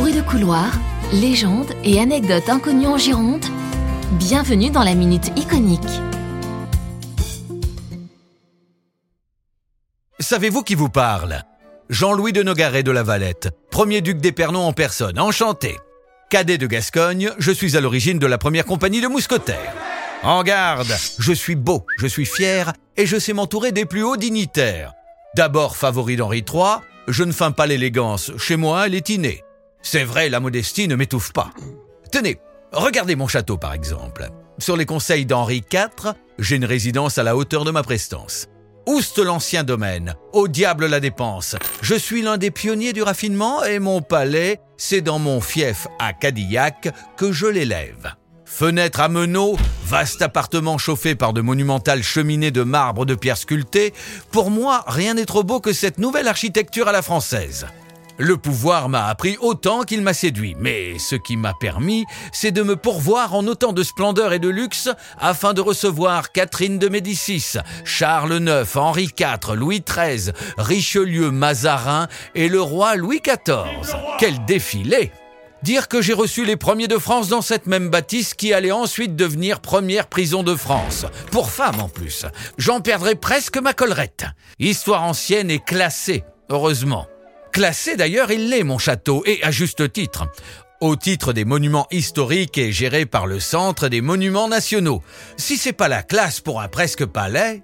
Bruit de couloir, légendes et anecdotes inconnues en Gironde. Bienvenue dans la Minute Iconique. Savez-vous qui vous parle? Jean-Louis de Nogaret de la Valette, premier duc d'Épernon en personne, enchanté. Cadet de Gascogne, je suis à l'origine de la première compagnie de mousquetaires. En garde, je suis beau, je suis fier et je sais m'entourer des plus hauts dignitaires. D'abord favori d'Henri III, je ne feins pas l'élégance, chez moi elle est innée. C'est vrai, la modestie ne m'étouffe pas. Tenez, regardez mon château par exemple. Sur les conseils d'Henri IV, j'ai une résidence à la hauteur de ma prestance. Ouste l'ancien domaine, au diable la dépense. Je suis l'un des pionniers du raffinement et mon palais, c'est dans mon fief à Cadillac que je l'élève. Fenêtre à meneaux, vaste appartement chauffé par de monumentales cheminées de marbre de pierre sculptée, pour moi, rien n'est trop beau que cette nouvelle architecture à la française. Le pouvoir m'a appris autant qu'il m'a séduit, mais ce qui m'a permis, c'est de me pourvoir en autant de splendeur et de luxe afin de recevoir Catherine de Médicis, Charles IX, Henri IV, Louis XIII, Richelieu, Mazarin et le roi Louis XIV. Quel défilé Dire que j'ai reçu les premiers de France dans cette même bâtisse qui allait ensuite devenir première prison de France. Pour femmes en plus. J'en perdrai presque ma collerette. Histoire ancienne et classée, heureusement. Classé d'ailleurs, il l'est mon château, et à juste titre. Au titre des monuments historiques et géré par le Centre des monuments nationaux. Si c'est pas la classe pour un presque palais,